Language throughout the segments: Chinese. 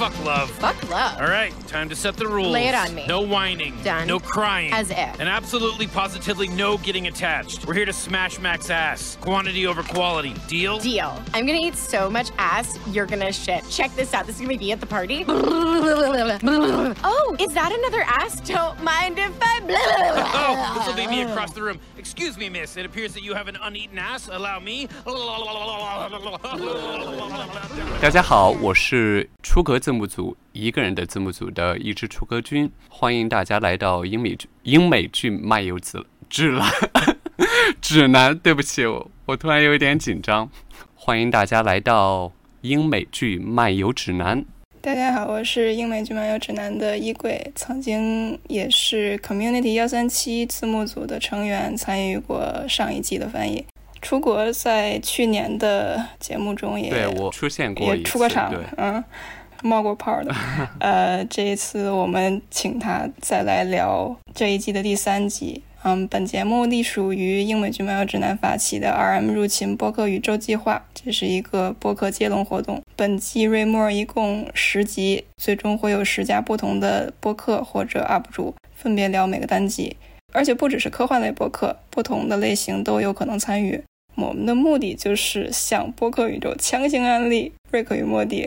fuck love. Fuck love. All right, time to set the rules. Lay it on me. No whining. Done. No crying. As if. And absolutely positively no getting attached. We're here to smash Mac's ass. Quantity over quality. Deal? Deal. I'm gonna eat so much ass, you're gonna shit. Check this out. This is gonna be at the party. oh, is that another ass? Don't mind if I. Oh, this will lead me across the room. Excuse me, miss. It appears that you have an uneaten ass. Allow me. 大家好，我是出格 字幕组一个人的字幕组的一支出歌军，欢迎大家来到英美剧英美剧漫游指指南指南。对不起，我我突然有一点紧张。欢迎大家来到英美剧漫游指南。大家好，我是英美剧漫游指南的衣柜，曾经也是 Community 幺三七字幕组的成员，参与过上一季的翻译。出国在去年的节目中也对我出现过也出过场，嗯，冒过泡的。呃，这一次我们请他再来聊这一季的第三集。嗯，本节目隶属于英美剧漫游指南发起的 RM 入侵播客宇宙计划，这是一个播客接龙活动。本季瑞莫一共十集，最终会有十家不同的播客或者 UP 主分别聊每个单集，而且不只是科幻类播客，不同的类型都有可能参与。我们的目的就是向播客宇宙强行安利《瑞克与莫蒂》。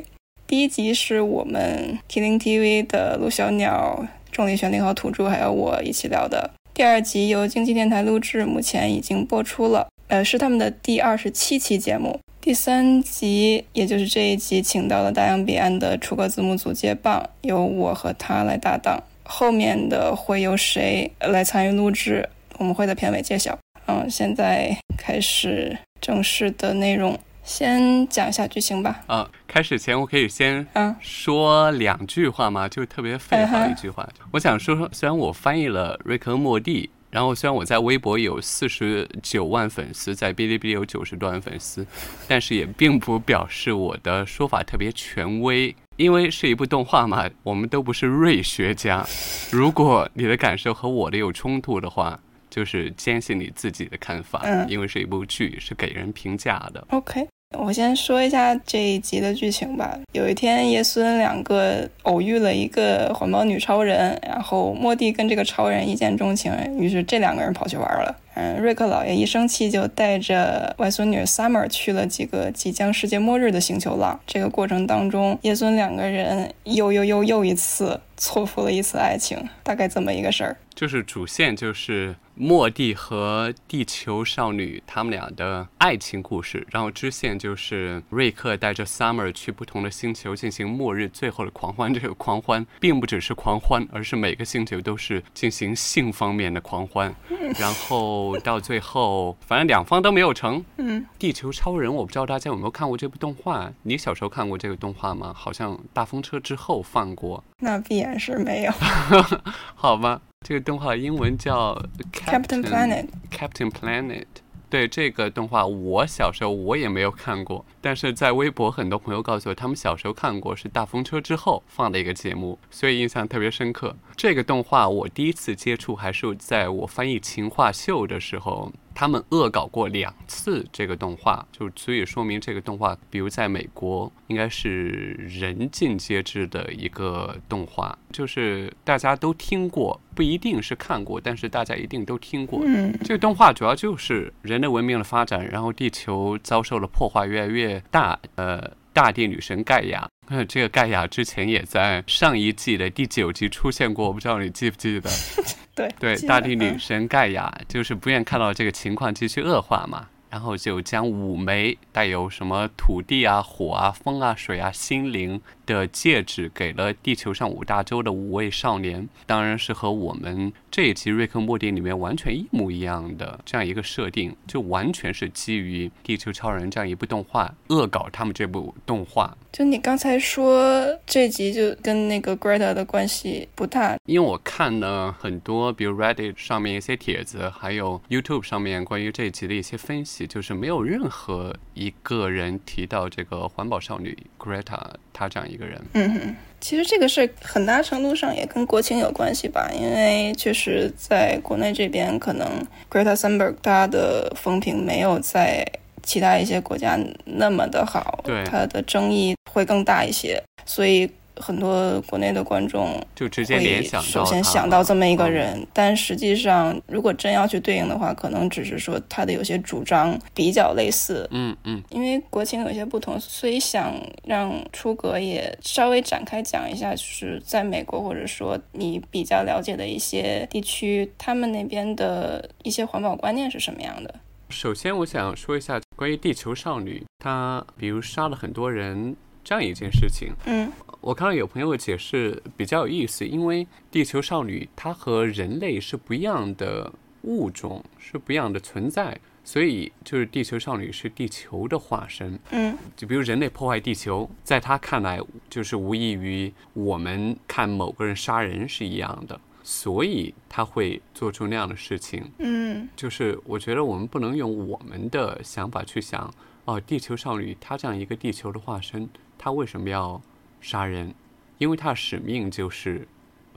第一集是我们 Killing TV 的陆小鸟、重力玄灵和土著还有我一起聊的。第二集由经济电台录制，目前已经播出了，呃，是他们的第二十七期节目。第三集，也就是这一集，请到了大洋彼岸的出格字幕组接棒，由我和他来搭档。后面的会由谁来参与录制，我们会在片尾揭晓。嗯，现在开始正式的内容，先讲一下剧情吧。啊，开始前我可以先嗯说两句话吗？就特别废话一句话。我想说，虽然我翻译了瑞克和莫蒂，然后虽然我在微博有四十九万粉丝，在哔哩哔哩有九十多万粉丝，但是也并不表示我的说法特别权威。因为是一部动画嘛，我们都不是瑞学家。如果你的感受和我的有冲突的话，就是坚信你自己的看法。嗯因为是一部剧，是给人评价的。OK，我先说一下这一集的剧情吧。有一天，叶孙两个偶遇了一个环保女超人，然后莫蒂跟这个超人一见钟情，于是这两个人跑去玩了。嗯，瑞克老爷一生气就带着外孙女 Summer 去了几个即将世界末日的星球浪。这个过程当中，叶孙两个人又又又又一次错付了一次爱情，大概这么一个事儿。就是主线就是莫蒂和地球少女他们俩的爱情故事，然后支线就是瑞克带着 Summer 去不同的星球进行末日最后的狂欢。这个狂欢并不只是狂欢，而是每个星球都是进行性方面的狂欢。然后 到最后，反正两方都没有成。嗯，地球超人，我不知道大家有没有看过这部动画？你小时候看过这个动画吗？好像大风车之后放过。那必然是没有。好吧，这个动画英文叫 Captain Planet。Captain Planet。对这个动画，我小时候我也没有看过，但是在微博很多朋友告诉我，他们小时候看过，是大风车之后放的一个节目，所以印象特别深刻。这个动画我第一次接触还是在我翻译《情话秀》的时候，他们恶搞过两次这个动画，就足以说明这个动画，比如在美国应该是人尽皆知的一个动画，就是大家都听过，不一定是看过，但是大家一定都听过。嗯这个动画主要就是人类文明的发展，然后地球遭受了破坏越来越大，呃，大地女神盖亚。呃，这个盖亚之前也在上一季的第九集出现过，我不知道你记不记得？对对，大地女嗯神盖亚就是不愿看到这个情况继续恶化嘛，然后就将五枚带有什么土地啊、火啊、风啊、水啊、心灵的戒指给了地球上五大洲的五位少年，当然是和我们这一集《瑞克莫蒂》里面完全一模一样的这样一个设定，就完全是基于《地球超人》这样一部动画恶搞他们这部动画。就你刚才说这集就跟那个 Greta 的关系不大，因为我看了很多，比如 Reddit 上面一些帖子，还有 YouTube 上面关于这一集的一些分析，就是没有任何一个人提到这个环保少女 Greta 她这样一个人。嗯哼，其实这个事儿很大程度上也跟国情有关系吧，因为确实在国内这边，可能 Greta Thunberg 她的风评没有在其他一些国家那么的好，对她的争议会更大一些，所以很多国内的观众就直接联想首先想到这么一个嗯。人，但实际上如果真要去对应的话，可能只是说他的有些主张比较类似，嗯嗯，因为国情有些不同，所以想让出格也稍微展开讲一下，就是在美国或者说你比较了解的一些地区，他们那边的一些环保观念是什么样的。首先我想说一下关于地球少女，她比如杀了很多人这样一件事情。嗯我看到有朋友解释比较有意思，因为地球少女她和人类是不一样的物种，是不一样的存在，所以就是地球少女是地球的化身。嗯就比如人类破坏地球，在他看来就是无异于我们看某个人杀人是一样的，所以他会做出那样的事情。嗯就是我觉得我们不能用我们的想法去想，哦，地球少女她这样一个地球的化身，她为什么要杀人？因为他的使命就是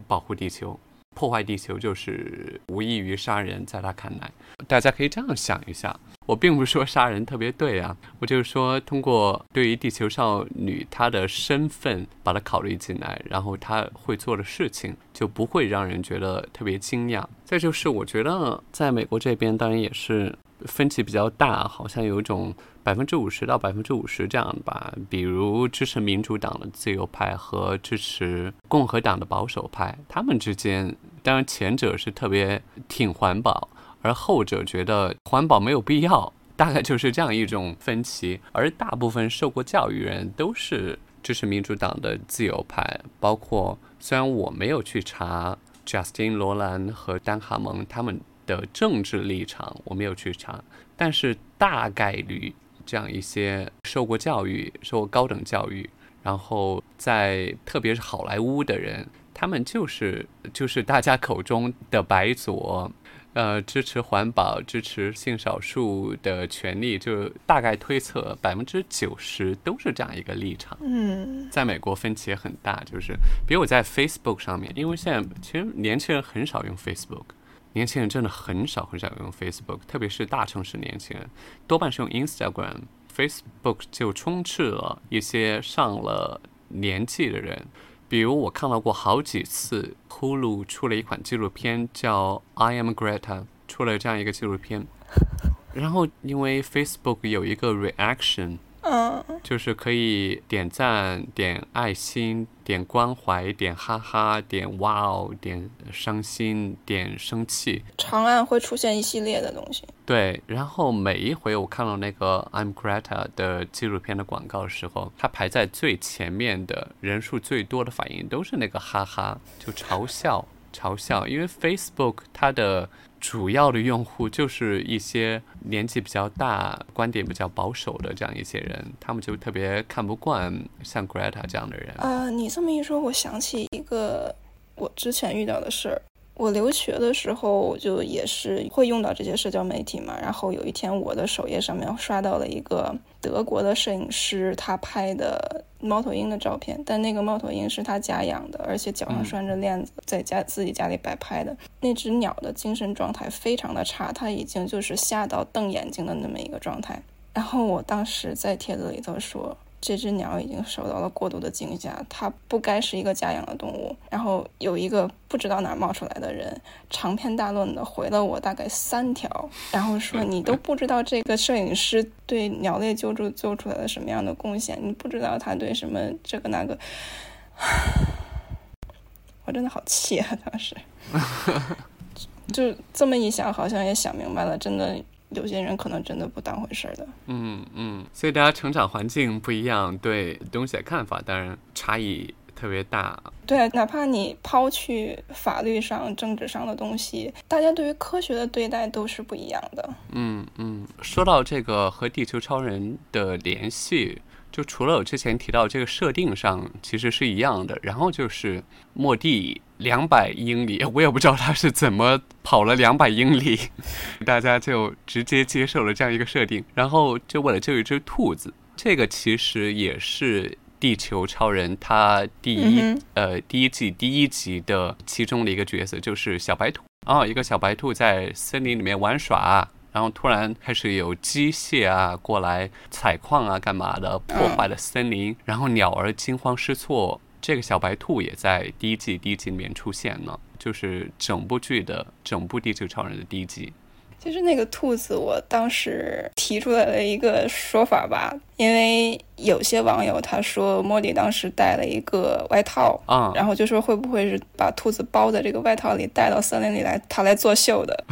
保护地球，破坏地球就是无异于杀人，在他看来，大家可以这样想一下。我并不是说杀人特别对啊，我就是说通过对于地球少女她的身份把她考虑进来，然后她会做的事情就不会让人觉得特别惊讶。再就是我觉得在美国这边当然也是分歧比较大，好像有一种百分之五十到百分之五十这样吧。比如支持民主党的自由派和支持共和党的保守派，他们之间当然前者是特别挺环保。而后者觉得环保没有必要，大概就是这样一种分歧。而大部分受过教育人都是支持民主党的自由派，包括虽然我没有去查 Justin 罗兰和丹哈蒙他们的政治立场，我没有去查，但是大概率这样一些受过教育、受过高等教育，然后在特别是好莱坞的人，他们就是就是大家口中的白左。呃，支持环保、支持性少数的权利，就大概推测百分之九十都是这样一个立场。嗯在美国分歧也很大，就是比如我在 Facebook 上面，因为现在其实年轻人很少用 Facebook，年轻人真的很少很少用 Facebook，特别是大城市年轻人，多半是用 Instagram。Facebook 就充斥了一些上了年纪的人，比如我看到过好几次，Hulu 出了一款纪录片叫《I Am Greta》，出了这样一个纪录片，然后因为 Facebook 有一个 reaction。嗯就是可以点赞、点爱心、点关怀、点哈哈、点哇哦、点伤心、点生气。长按会出现一系列的东西。对，然后每一回我看到那个 I'm Greta 的纪录片的广告的时候，它排在最前面的人数最多的反应都是那个哈哈，就嘲笑。嘲笑，因为 Facebook 它的主要的用户就是一些年纪比较大、观点比较保守的这样一些人，他们就特别看不惯像 Greta 这样的人。呃，你这么一说，我想起一个我之前遇到的事儿。我留学的时候就也是会用到这些社交媒体嘛，然后有一天我的首页上面刷到了一个德国的摄影师他拍的猫头鹰的照片，但那个猫头鹰是他家养的，而且脚上拴着链子，在家自己家里摆拍的。那只鸟的精神状态非常的差，它已经就是吓到瞪眼睛的那么一个状态。然后我当时在帖子里头说。这只鸟已经受到了过度的惊吓，它不该是一个家养的动物。然后有一个不知道哪冒出来的人，长篇大论的回了我大概三条，然后说你都不知道这个摄影师对鸟类救助做出来了什么样的贡献，你不知道他对什么这个那个，我真的好气啊！当时 就这么一想，好像也想明白了，真的。有些人可能真的不当回事儿的，嗯嗯，所以大家成长环境不一样，对东西的看法当然差异特别大。对，哪怕你抛去法律上、政治上的东西，大家对于科学的对待都是不一样的。嗯嗯，说到这个和地球超人的联系，就除了我之前提到这个设定上其实是一样的，然后就是莫蒂。两百英里，我也不知道他是怎么跑了两百英里，大家就直接接受了这样一个设定，然后就为了救一只兔子。这个其实也是地球超人他第一、嗯、呃第一季第一集的其中的一个角色，就是小白兔。哦，一个小白兔在森林里面玩耍。然后突然开始有机械啊过来采矿啊干嘛的，破坏了森林，然后鸟儿惊慌失措，这个小白兔也在第一季第一集里面出现了，就是整部剧的整部《地球超人》的第一集。其实那个兔子，我当时提出来了一个说法吧，因为有些网友他说莫迪当时带了一个外套啊然后就说会不会是把兔子包在这个外套里带到森林里来，他来作秀的。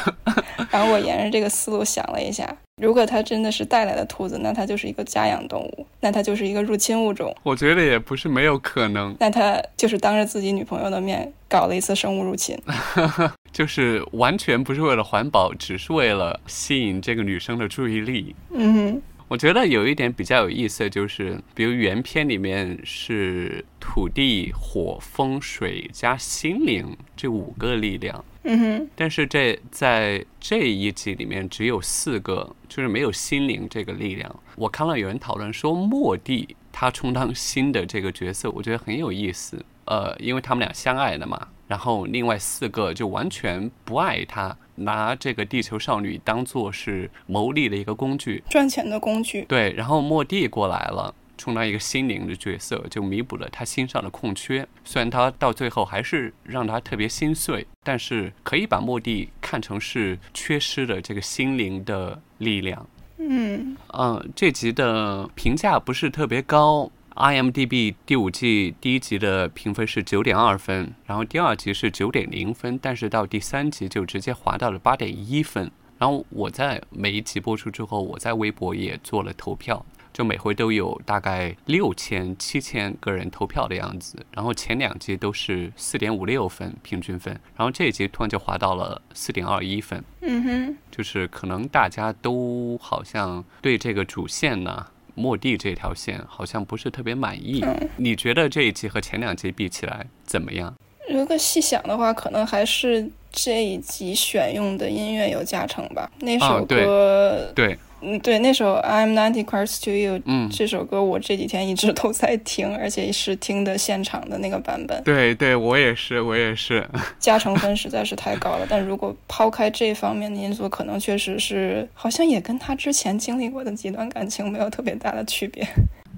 然后我沿着这个思路想了一下，如果他真的是带来的兔子，那它就是一个家养动物，那它就是一个入侵物种，我觉得也不是没有可能，那他就是当着自己女朋友的面搞了一次生物入侵。就是完全不是为了环保，只是为了吸引这个女生的注意力。嗯哼，我觉得有一点比较有意思，就是比如原片里面是土地、火、风、水加心灵这五个力量，嗯哼，但是这在这一集里面只有四个，就是没有心灵这个力量。我看到有人讨论说莫蒂他充当新的这个角色，我觉得很有意思。呃，因为他们俩相爱的嘛，然后另外四个就完全不爱他，拿这个地球少女当做是牟利的一个工具。赚钱的工具。对，然后莫蒂过来了，充当一个心灵的角色，就弥补了他心上的空缺。虽然他到最后还是让他特别心碎，但是可以把莫蒂看成是缺失的这个心灵的力量。嗯嗯，这集的评价不是特别高。IMDB 第五季第一集的评分是九点二分，然后第二集是九点零分，但是到第三集就直接滑到了八点一分。然后我在每一集播出之后，我在微博也做了投票，就每回都有大概六千、七千个人投票的样子。然后前两集都是四点五六分平均分，然后这一集突然就滑到了四点二一分。嗯哼，就是可能大家都好像对这个主线呢，莫蒂这条线好像不是特别满意。你觉得这一集和前两集比起来怎么样？如果细想的话，可能还是这一集选用的音乐有加成吧。那首啊对歌，对，嗯，对，那首《I'm Ninety Cars to You》，嗯，这首歌我这几天一直都在听，而且是听的现场的那个版本，对对，我也是，我也是。加成分实在是太高了。但如果抛开这方面的因素，可能确实是好像也跟他之前经历过的几段感情没有特别大的区别。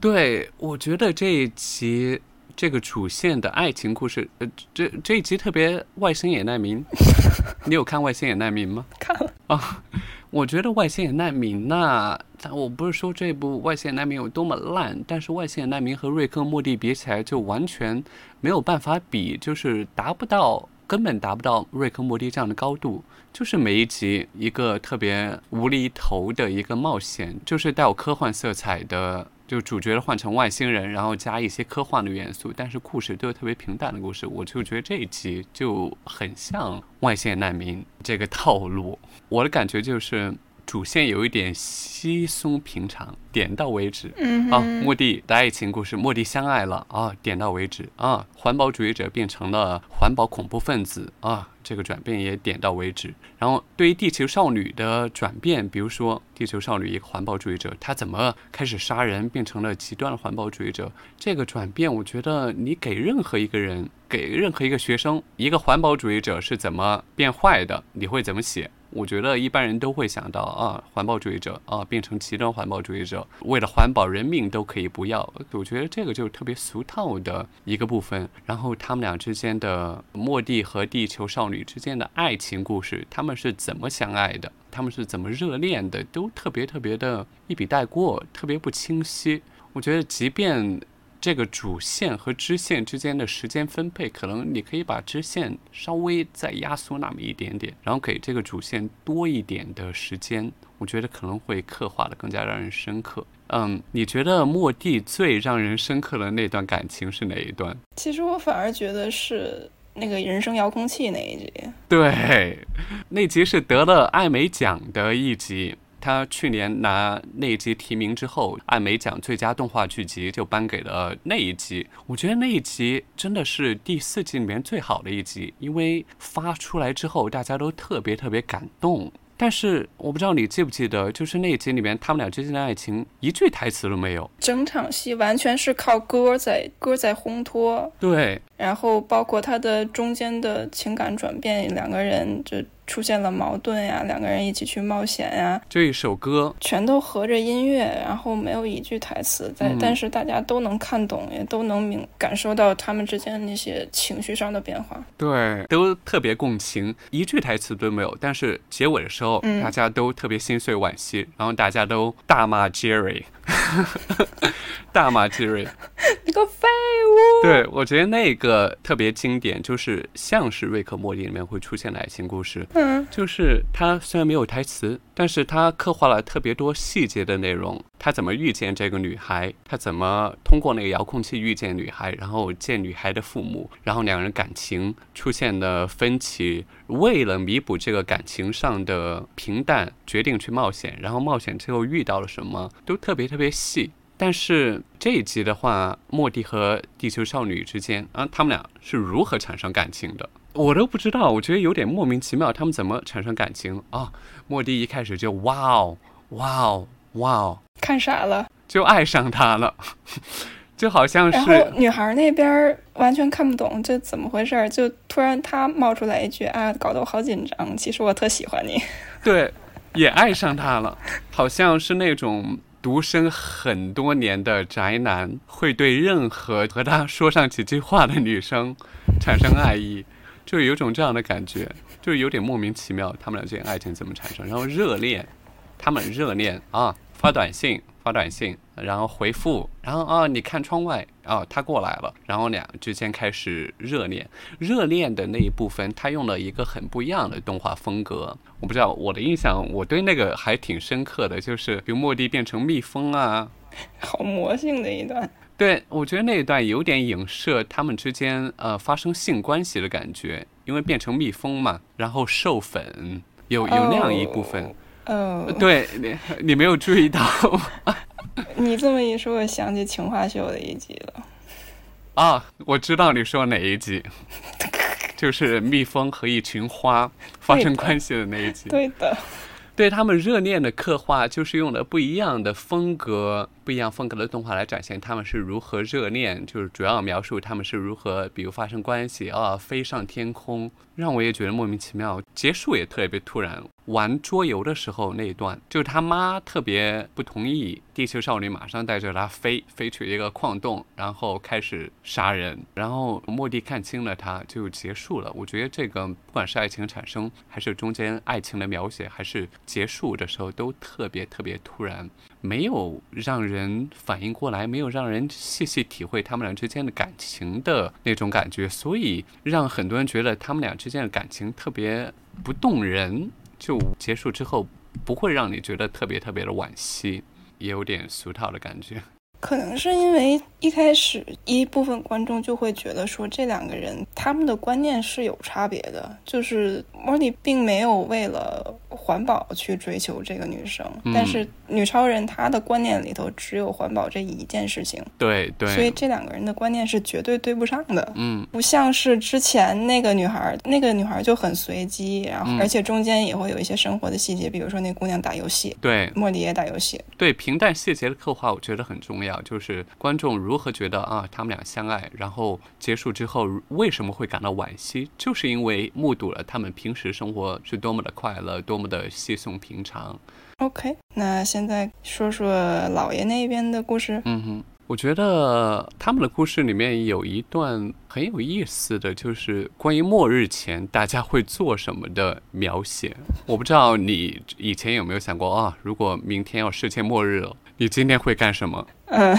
对，我觉得这一集这个主线的爱情故事，呃，这这一集特别外星野难民。你有看外星野难民吗？看了，啊，我觉得外星人难民那、但我不是说这部外星人难民有多么烂，但是外星人难民和瑞克莫蒂比起来，就完全没有办法比，就是达不到，根本达不到瑞克莫蒂这样的高度。就是每一集一个特别无厘头的一个冒险，就是带有科幻色彩的。就主角换成外星人，然后加一些科幻的元素，但是故事都是特别平淡的故事。我就觉得这一集就很像外线难民这个套路。我的感觉就是主线有一点稀松平常，点到为止。啊，嗯啊，莫蒂的爱情故事，莫蒂相爱了啊，点到为止啊。环保主义者变成了环保恐怖分子啊，这个转变也点到为止。然后对于地球少女的转变，比如说地球少女一个环保主义者，她怎么开始杀人，变成了极端的环保主义者？这个转变，我觉得你给任何一个人，给任何一个学生，一个环保主义者是怎么变坏的，你会怎么写？我觉得一般人都会想到啊，环保主义者啊，变成极端环保主义者，为了环保，人命都可以不要。我觉得这个就是特别俗套的一个部分。然后他们俩之间的莫蒂和地球少女之间的爱情故事，他们是怎么相爱的？他们是怎么热恋的？都特别特别的一笔带过，特别不清晰。我觉得，即便这个主线和支线之间的时间分配，可能你可以把支线稍微再压缩那么一点点，然后给这个主线多一点的时间，我觉得可能会刻画的更加让人深刻。嗯，你觉得莫蒂最让人深刻的那段感情是哪一段？其实我反而觉得是那个人生遥控器那一集。对，那集是得了艾美奖的一集。他去年拿那一集提名之后，艾美奖最佳动画剧集就颁给了那一集。我觉得那一集真的是第四季里面最好的一集，因为发出来之后大家都特别特别感动。但是我不知道你记不记得，就是那一集里面他们俩之间的爱情一句台词都没有。整场戏完全是靠歌在歌在烘托，对，然后包括他的中间的情感转变，两个人就出现了矛盾呀，两个人一起去冒险呀，这一首歌全都合着音乐，然后没有一句台词，在、嗯但是大家都能看懂，也都能明感受到他们之间那些情绪上的变化。对，都特别共情，一句台词都没有。但是结尾的时候，嗯大家都特别心碎惋惜，然后大家都大骂 Jerry，大骂 Jerry。你个废物！对，我觉得那个特别经典，就是像是瑞克莫蒂里面会出现的爱情故事，嗯，就是他虽然没有台词，但是他刻画了特别多细节的内容。他怎么遇见这个女孩？他怎么通过那个遥控器遇见女孩，然后见女孩的父母，然后两人感情出现的分歧，为了弥补这个感情上的平淡，决定去冒险，然后冒险之后遇到了什么，都特别特别细。但是这一集的话，莫蒂和地球少女之间啊，他们俩是如何产生感情的？我都不知道，我觉得有点莫名其妙，他们怎么产生感情啊？莫蒂一开始就哇哦哇哦哇哦，看傻了。就爱上他了，就好像然后是女孩那边完全看不懂这怎么回事儿，就突然他冒出来一句啊，搞得我好紧张。其实我特喜欢你。对，也爱上他了，好像是那种独身很多年的宅男会对任何和他说上几句话的女生产生爱意，就有种这样的感觉，就是有点莫名其妙，他们俩之间爱情怎么产生？然后热恋，他们热恋啊，发短信。发短信，然后回复，然后啊，你看窗外，啊，他过来了，然后俩之间开始热恋。热恋的那一部分，他用了一个很不一样的动画风格。我不知道我的印象，我对那个还挺深刻的，就是比如莫蒂变成蜜蜂啊，好魔性的一段。对我觉得那一段有点影射他们之间呃发生性关系的感觉，因为变成蜜蜂嘛，然后授粉，有有那样一部分。哦，对你，你没有注意到 你这么一说，我想起《情话秀》的一集了。啊？我知道你说哪一集，就是蜜蜂和一群花发生关系的那一集。对的，对他们热恋的刻画，就是用了不一样的风格、不一样风格的动画来展现他们是如何热恋，就是主要描述他们是如何，比如发生关系啊，飞上天空，让我也觉得莫名其妙。结束也特别突然，玩桌游的时候那一段，就是他妈特别不同意，地球少女马上带着他飞飞去一个矿洞，然后开始杀人，然后莫蒂看清了他，就结束了。我觉得这个不管是爱情产生，还是中间爱情的描写，还是结束的时候，都特别特别突然。没有让人反应过来，没有让人细细体会他们俩之间的感情的那种感觉，所以让很多人觉得他们俩之间的感情特别不动人。就结束之后，不会让你觉得特别特别的惋惜，也有点俗套的感觉。可能是因为一开始一部分观众就会觉得说这两个人他们的观念是有差别的，就是莫莉并没有为了环保去追求这个女生，嗯。但是女超人她的观念里头只有环保这一件事情，对对，所以这两个人的观念是绝对对不上的。嗯，不像是之前那个女孩，那个女孩就很随机，然后嗯。而且中间也会有一些生活的细节，比如说那姑娘打游戏，对。莫莉也打游戏，对平淡细节的刻画，我觉得很重要。就是观众如何觉得啊，他们俩相爱，然后结束之后为什么会感到惋惜，就是因为目睹了他们平时生活是多么的快乐，多么的稀松平常。OK，那现在说说老爷那边的故事。嗯哼，我觉得他们的故事里面有一段很有意思的就是关于末日前大家会做什么的描写。我不知道你以前有没有想过啊，如果明天要世界末日了，你今天会干什么？嗯，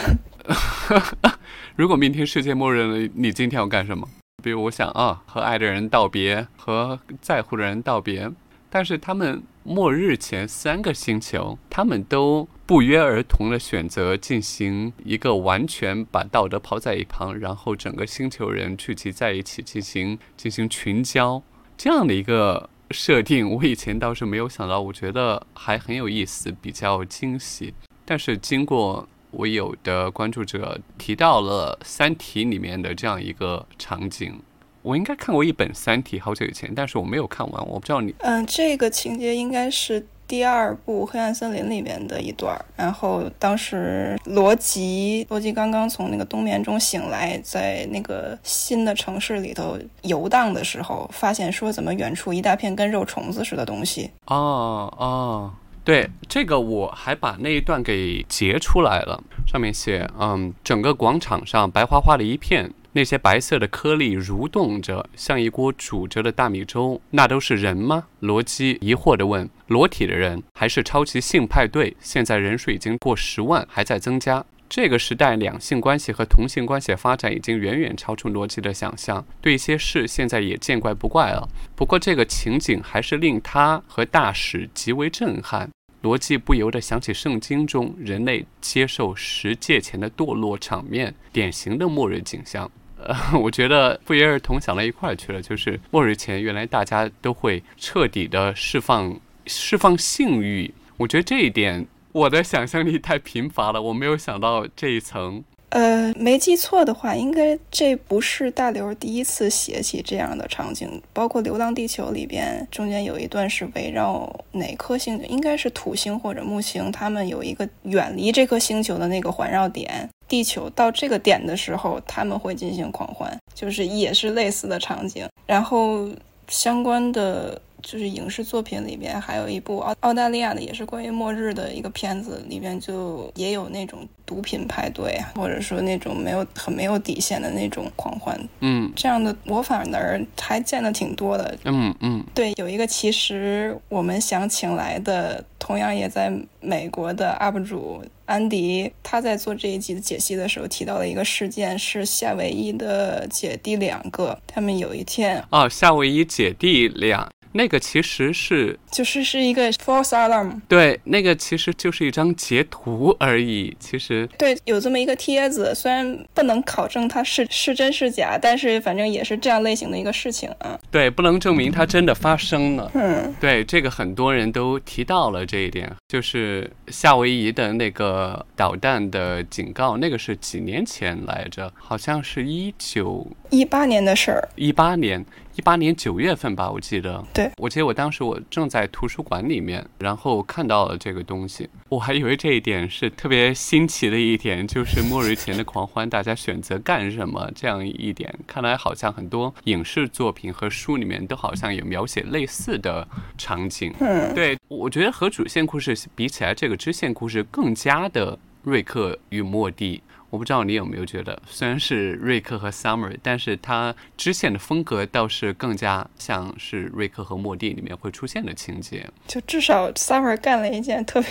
如果明天世界末日了，你今天要干什么？比如我想啊，和爱的人道别，和在乎的人道别。但是他们末日前三个星球，他们都不约而同的选择进行一个完全把道德抛在一旁，然后整个星球人聚集在一起进行进行群交这样的一个设定。我以前倒是没有想到，我觉得还很有意思，比较惊喜。但是经过我有的关注者提到了《三体》里面的这样一个场景。我应该看过一本《三体》好久以前，但是我没有看完，我不知道你。嗯，这个情节应该是第二部《黑暗森林》里面的一段。然后当时罗辑，罗辑刚刚从那个冬眠中醒来，在那个新的城市里头游荡的时候，发现说怎么远处一大片跟肉虫子似的东西。哦哦，对，这个我还把那一段给截出来了，上面写，嗯，整个广场上白花花的一片。那些白色的颗粒蠕动着，像一锅煮着的大米粥。那都是人吗？罗辑疑惑地问。裸体的人，还是超级性派对？现在人数已经过十万，还在增加。这个时代，两性关系和同性关系的发展已经远远超出罗辑的想象。对一些事，现在也见怪不怪了。不过，这个情景还是令他和大使极为震撼。罗辑不由得想起圣经中人类接受十诫前的堕落场面，典型的末日景象。呃，我觉得不约而同想到一块儿去了，就是末日前，原来大家都会彻底的释放释放性欲。我觉得这一点，我的想象力太贫乏了，我没有想到这一层。呃，没记错的话，应该这不是大刘第一次写起这样的场景。包括《流浪地球》里边，中间有一段是围绕哪颗星，应该是土星或者木星，他们有一个远离这颗星球的那个环绕点。地球到这个点的时候，他们会进行狂欢，就是也是类似的场景。然后相关的。就是影视作品里边还有一部澳澳大利亚的，也是关于末日的一个片子，里边就也有那种毒品派对，或者说那种没有很没有底线的那种狂欢。嗯，这样的我反而还见的挺多的。嗯嗯，对，有一个其实我们想请来的，同样也在美国的 UP 主安迪，他在做这一集的解析的时候提到了一个事件，是夏威夷的姐弟两个，他们有一天哦，夏威夷姐弟俩。那个其实是，就是是一个 false alarm。对，那个其实就是一张截图而已。其实，对，有这么一个帖子，虽然不能考证它是是真是假，但是反正也是这样类型的一个事情啊。对，不能证明它真的发生了。嗯，对，这个很多人都提到了这一点，就是夏威夷的那个导弹的警告，那个是几年前来着，好像是一九一八年的事儿，一八年。一八年九月份吧，我记得。对，我记得我当时我正在图书馆里面，然后看到了这个东西，我还以为这一点是特别新奇的一点，就是末日前的狂欢，大家选择干什么这样一点。看来好像很多影视作品和书里面都好像有描写类似的场景。嗯，对，我觉得和主线故事比起来，这个支线故事更加的瑞克与莫蒂。我不知道你有没有觉得，虽然是瑞克和 Summer，但是他支线的风格倒是更加像是瑞克和莫蒂里面会出现的情节。就至少 Summer 干了一件特别，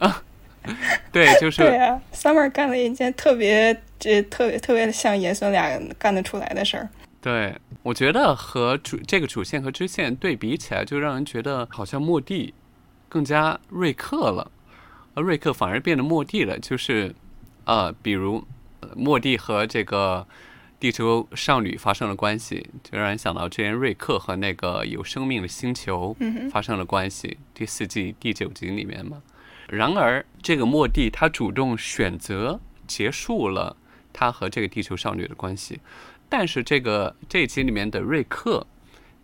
对，就是对啊，Summer 干了一件特别这特别特别像爷孙俩干得出来的事儿。对，我觉得和主这个主线和支线对比起来，就让人觉得好像莫蒂更加瑞克了，而瑞克反而变得莫蒂了，就是。呃，比如莫蒂和这个地球少女发生了关系，就让人想到之前瑞克和那个有生命的星球发生了关系。第四季第九集里面嘛。然而，这个莫蒂他主动选择结束了他和这个地球少女的关系，但是这个这一集里面的瑞克，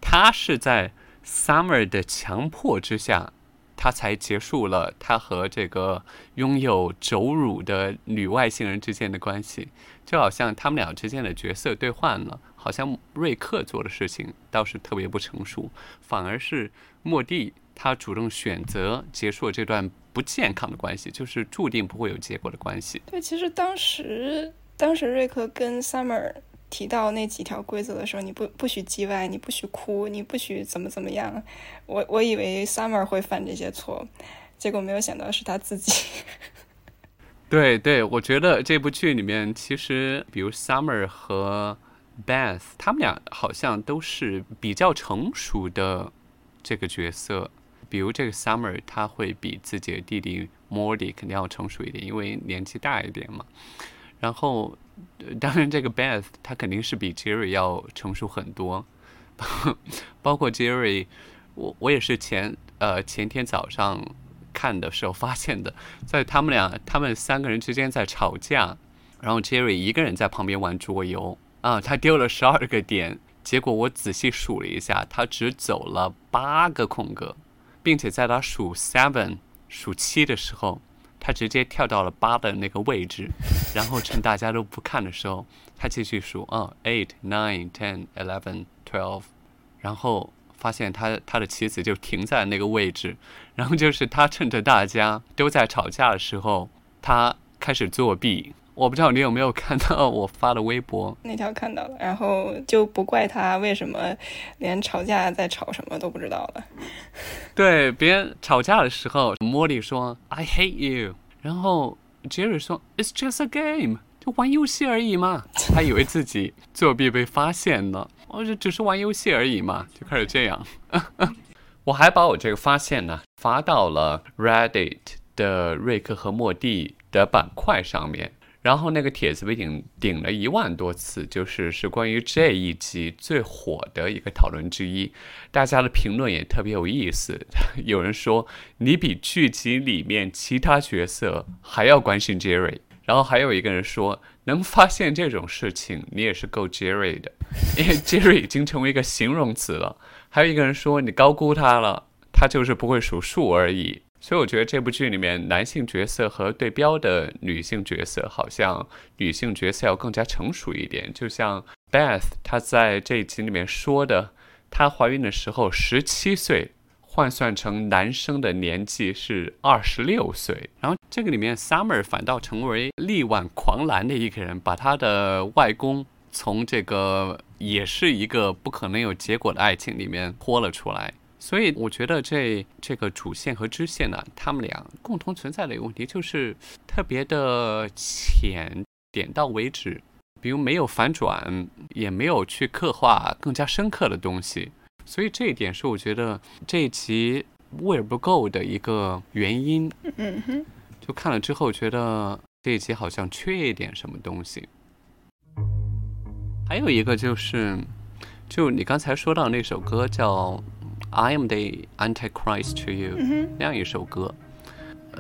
他是在 Summer 的强迫之下。他才结束了他和这个拥有肘乳的女外星人之间的关系，就好像他们俩之间的角色兑换了。好像瑞克做的事情倒是特别不成熟，反而是莫蒂他主动选择结束了这段不健康的关系，就是注定不会有结果的关系。对，其实当时当时瑞克跟 Summer。提到那几条规则的时候，你不不许叽歪，你不许哭，你不许怎么怎么样。我我以为 Summer 会犯这些错，结果没有想到是他自己。对对，我觉得这部剧里面其实，比如 Summer 和 Beth，他们俩好像都是比较成熟的这个角色。比如这个 Summer，他会比自己的弟弟 Mordy 肯定要成熟一点，因为年纪大一点嘛。然后。当然，这个 Beth 他肯定是比 Jerry 要成熟很多，包括 Jerry，我我也是前呃前天早上看的时候发现的，在他们俩他们三个人之间在吵架，然后 Jerry 一个人在旁边玩桌游啊，他丢了十二个点，结果我仔细数了一下，他只走了八个空格，并且在他数 seven 数七的时候，他直接跳到了八的那个位置，然后趁大家都不看的时候，他继续数啊 eight nine ten eleven twelve，然后发现他他的棋子就停在那个位置，然后就是他趁着大家都在吵架的时候，他开始作弊。我不知道你有没有看到我发的微博，那条看到了，然后就不怪他为什么连吵架在吵什么都不知道了。对，别人吵架的时候，茉莉说 "I hate you"，然后 Jerry 说 "It's just a game"，就玩游戏而已嘛。他以为自己作弊被发现了，我就只是玩游戏而已嘛，就开始这样。我还把我这个发现呢发到了 Reddit 的瑞克和莫蒂的板块上面。然后那个帖子被顶顶了一万多次，就是是关于这一集最火的一个讨论之一。大家的评论也特别有意思，有人说你比剧集里面其他角色还要关心 Jerry，然后还有一个人说能发现这种事情你也是够 Jerry 的，因为 Jerry 已经成为一个形容词了。还有一个人说你高估他了，他就是不会数数而已。所以我觉得这部剧里面男性角色和对标的女性角色，好像女性角色要更加成熟一点。就像 Beth，她在这一集里面说的，她怀孕的时候十七岁，换算成男生的年纪是二十六岁。然后这个里面 Summer 反倒成为力挽狂澜的一个人，把他的外公从这个也是一个不可能有结果的爱情里面拖了出来。所以我觉得这这个主线和支线呢，他们俩共同存在的一个问题就是特别的浅，点到为止，比如没有反转，也没有去刻画更加深刻的东西。所以这一点是我觉得这一集味儿不够的一个原因。嗯哼，就看了之后觉得这一集好像缺一点什么东西。还有一个就是，就你刚才说到那首歌叫。I am the Antichrist to you，那样一首歌。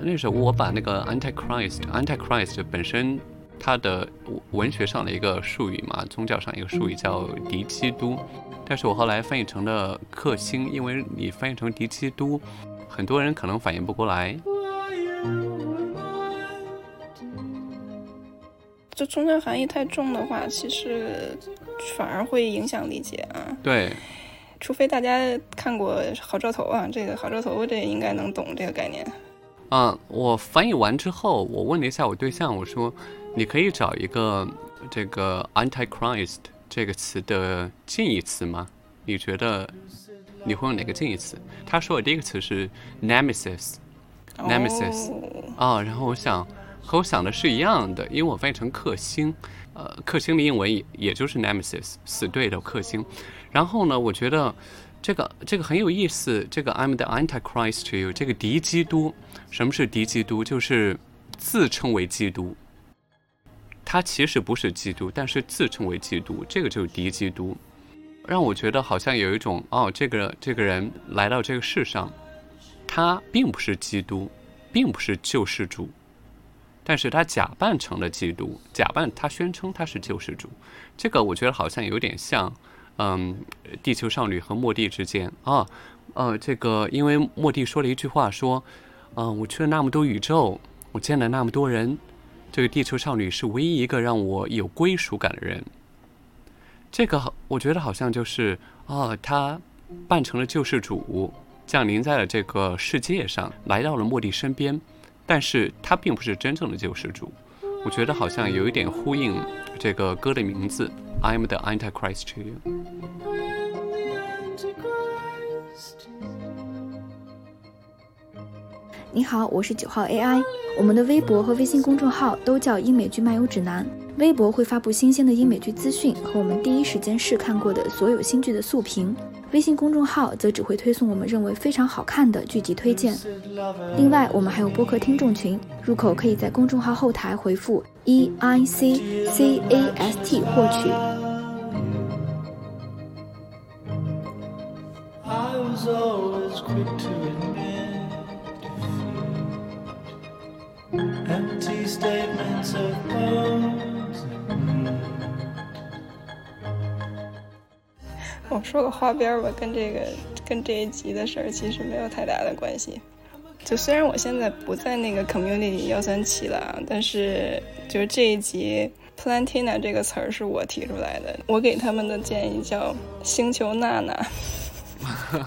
那首我把那个 Antichrist，Antichrist 本身它的文学上的一个术语嘛，宗教上一个术语叫敌基督。但是我后来翻译成了克星，因为你翻译成敌基督，很多人可能反应不过来。这宗教含义太重的话，其实反而会影响理解啊。对。除非大家看过《好兆头》啊，这个《好兆头》这应该能懂这个概念。嗯，我翻译完之后，我问了一下我对象，我说：“你可以找一个这个 ‘antichrist’ 这个词的近义词吗？你觉得你会用哪个近义词？”他说的第一个词是 ‘nemesis’，‘nemesis’ 啊，然后我想和我想的是一样的，因为我翻译成克星，呃，克星的英文也也就是 ‘nemesis’，死对头克星。然后呢，我觉得这个这个很有意思。这个 I'm the Antichrist to you，这个敌基督，什么是敌基督？就是自称为基督，他其实不是基督，但是自称为基督，这个就是敌基督。让我觉得好像有一种哦，这个这个人来到这个世上，他并不是基督，并不是救世主，但是他假扮成了基督，假扮他宣称他是救世主。这个我觉得好像有点像。嗯，地球少女和莫蒂之间啊，呃，这个因为莫蒂说了一句话，说，嗯，我去了那么多宇宙，我见了那么多人，这个地球少女是唯一一个让我有归属感的人。这个我觉得好像就是啊，他扮成了救世主，降临在了这个世界上，来到了莫蒂身边，但是他并不是真正的救世主。我觉得好像有一点呼应这个歌的名字。I'm the Antichrist to you。你好，我是九号 AI。我们的微博和微信公众号都叫英美剧漫游指南。微博会发布新鲜的英美剧资讯和我们第一时间试看过的所有新剧的速评，微信公众号则只会推送我们认为非常好看的剧集推荐。另外，我们还有播客听众群，入口可以在公众号后台回复 E I C C A S T 获取。说个花边吧，跟这个跟这一集的事儿其实没有太大的关系。就虽然我现在不在那个 community 幺三七了，但是就是这一集 plantina 这个词儿是我提出来的，我给他们的建议叫星球娜娜。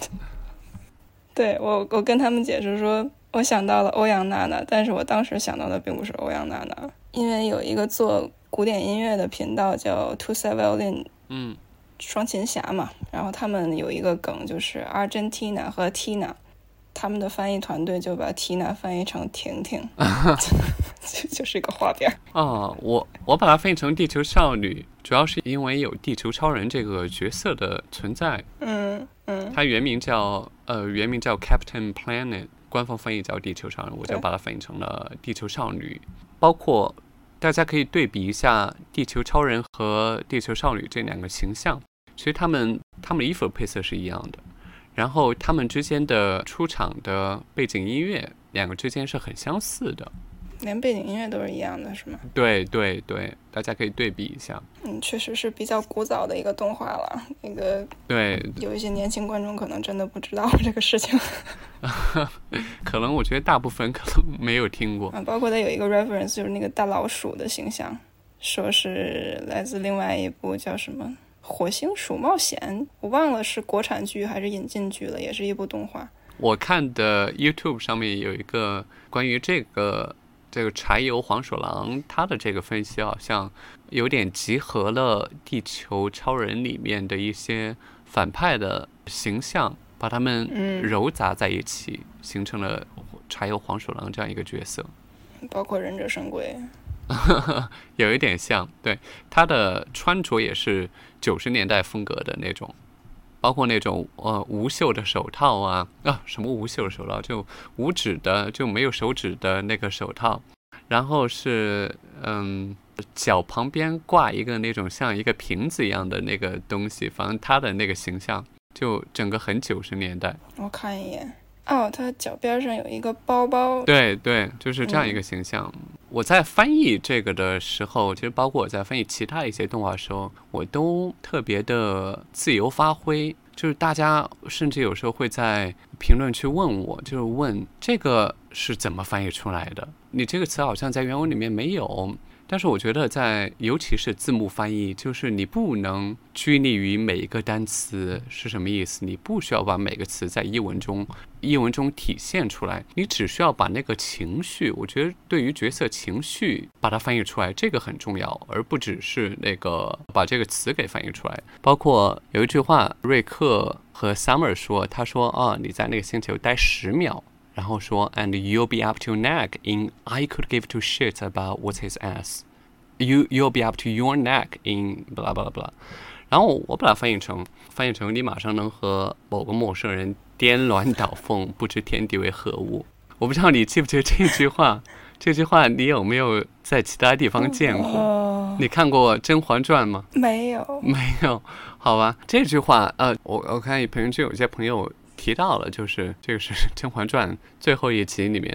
对我，我跟他们解释说，我想到了欧阳娜娜，但是我当时想到的并不是欧阳娜娜，因为有一个做古典音乐的频道叫 Two s e Violin，嗯，双琴侠嘛，然后他们有一个梗就是 Argentina 和 Tina，他们的翻译团队就把 Tina 翻译成婷婷，就就是一个花边儿。哦，我我把它翻译成地球少女，主要是因为有地球超人这个角色的存在。嗯嗯，它原名叫呃原名叫 Captain Planet，官方翻译叫地球超人，我就把它翻译成了地球少女。包括大家可以对比一下地球超人和地球少女这两个形象，其实他们他们的衣服的配色是一样的，然后他们之间的出场的背景音乐两个之间是很相似的。连背景音乐都是一样的，是吗？对对对，大家可以对比一下。嗯，确实是比较古早的一个动画了。那个对，有一些年轻观众可能真的不知道这个事情 可能我觉得大部分可能没有听过。啊。包括它有一个 reference，就是那个大老鼠的形象，说是来自另外一部叫什么《火星鼠冒险》，我忘了是国产剧还是引进剧了，也是一部动画。我看的 YouTube 上面有一个关于这个这个柴油黄鼠狼，它的这个分析好像有点集合了地球超人里面的一些反派的形象，把他们嗯糅杂在一起，形成了柴油黄鼠狼这样一个角色。包括忍者神龟，有一点像，对他的穿着也是九十年代风格的那种，包括那种呃无袖的手套啊啊什么无袖的手套，就无指的就没有手指的那个手套，然后是嗯脚旁边挂一个那种像一个瓶子一样的那个东西，反正他的那个形象就整个很九十年代，我看一眼。哦，他脚边上有一个包包，对对，就是这样一个形象。我在翻译这个的时候，其实包括我在翻译其他一些动画的时候，我都特别的自由发挥。就是大家甚至有时候会在评论区问我，就是问这个是怎么翻译出来的？你这个词好像在原文里面没有。但是我觉得在，尤其是字幕翻译，就是你不能拘泥于每一个单词是什么意思，你不需要把每个词在译文中译文中体现出来，你只需要把那个情绪，我觉得对于角色情绪把它翻译出来，这个很重要，而不只是那个把这个词给翻译出来。包括有一句话，瑞克和 Summer 说，他说啊，你在那个星球待十秒。然后说，and you'll be up to neck in I could give two shits about what's his ass. You you'll be up to your neck in blah blah blah. 然后我把它翻译成翻译成你马上能和某个陌生人颠鸾倒凤，不知天地为何物。我不知道你记不记得这句话？这句话你有没有在其他地方见过？哦，你看过《甄嬛传》吗？没有，没有，好吧。这句话，呃，我我看评论区有些朋友提到了，就是 这个是《甄嬛传》最后一集里面、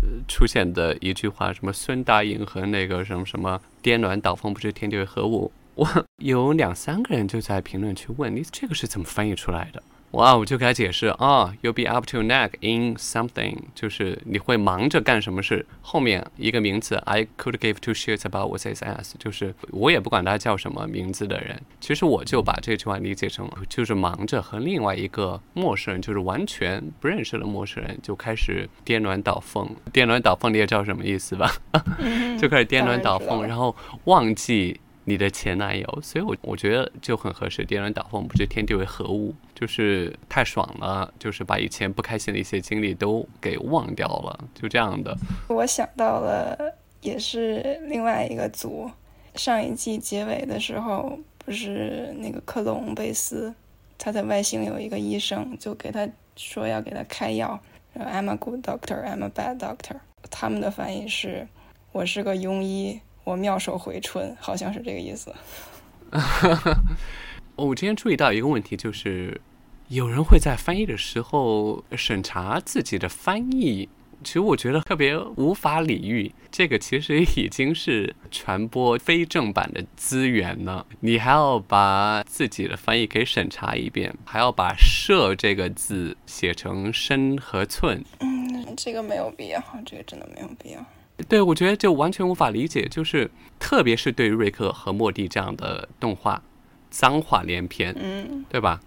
呃、出现的一句话，什么孙答应和那个什么什么颠鸾倒凤，不知天地为何物。我有两三个人就在评论区问你这个是怎么翻译出来的？哇，我就给他解释啊，you'll be up to neck in something，就是你会忙着干什么事。后面一个名词，I could give two shits about what says as，就是我也不管他叫什么名字的人，其实我就把这句话理解成就是忙着和另外一个陌生人，就是完全不认识的陌生人，就开始颠鸾倒凤。颠鸾倒凤你也知道什么意思吧？就开始颠鸾倒凤，然后忘记。你的前男友，所以我我觉得就很合适。颠鸾倒凤，不知天地为何物，就是太爽了，就是把以前不开心的一些经历都给忘掉了，就这样的。我想到了，也是另外一个组。上一季结尾的时候，不是那个克隆贝斯，他在外星有一个医生，就给他说要给他开药，I'm a good doctor, I'm a bad doctor。他们的翻译是：我是个庸医。我妙手回春，好像是这个意思。我之前注意到一个问题，就是有人会在翻译的时候审查自己的翻译其实我觉得特别无法理喻，这个其实已经是传播非正版的资源了。你还要把自己的翻译给审查一遍，还要把“社”这个字写成“升”和“寸”。嗯，这个没有必要，这个真的没有必要。对，我觉得就完全无法理解，就是特别是对于瑞克和莫蒂这样的动画，脏话连篇，嗯，对吧？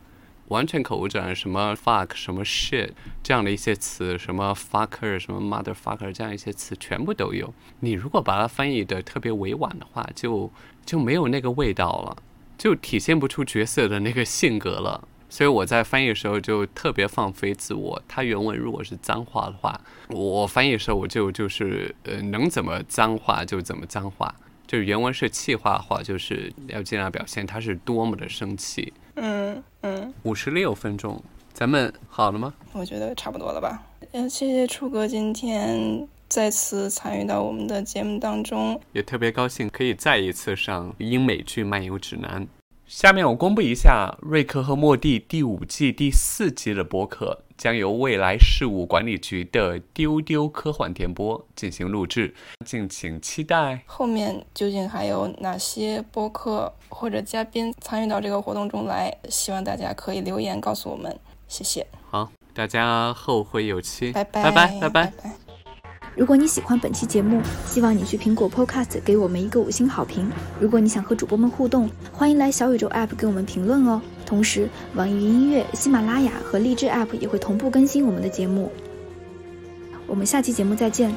完全口无遮拦，什么 fuck，什么 shit 这样的一些词，什么 fucker，什么 motherfucker 这样一些词全部都有。你如果把它翻译的特别委婉的话，就就没有那个味道了，就体现不出角色的那个性格了。所以我在翻译的时候就特别放飞自我。它原文如果是脏话的话，我翻译的时候我就就是呃能怎么脏话就怎么脏话。就是原文是气话的话，就是要尽量表现他是多么的生气。嗯嗯，五十六分钟，咱们好了吗？我觉得差不多了吧。嗯，谢谢楚哥今天再次参与到我们的节目当中，也特别高兴可以再一次上英美剧漫游指南。下面我公布一下《瑞克和莫蒂》第五季第四集的播客，将由未来事务管理局的丢丢科幻电波进行录制，敬请期待。后面究竟还有哪些播客或者嘉宾参与到这个活动中来？希望大家可以留言告诉我们，谢谢。好，大家后会有期，拜拜拜拜拜拜拜。如果你喜欢本期节目，希望你去苹果 Podcast 给我们一个五星好评。如果你想和主播们互动，欢迎来小宇宙 App 给我们评论哦。同时，网易云音乐、喜马拉雅和荔枝 App 也会同步更新我们的节目。我们下期节目再见。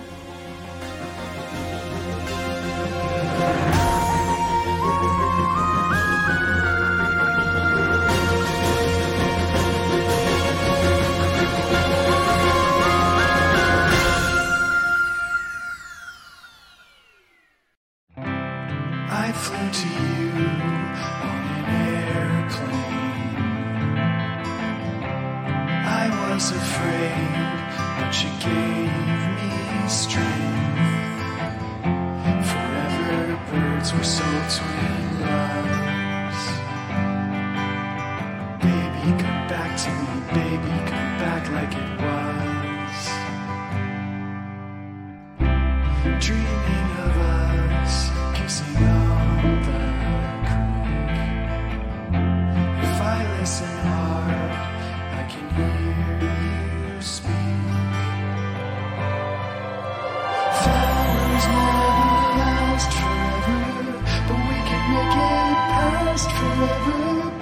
Hallelujah.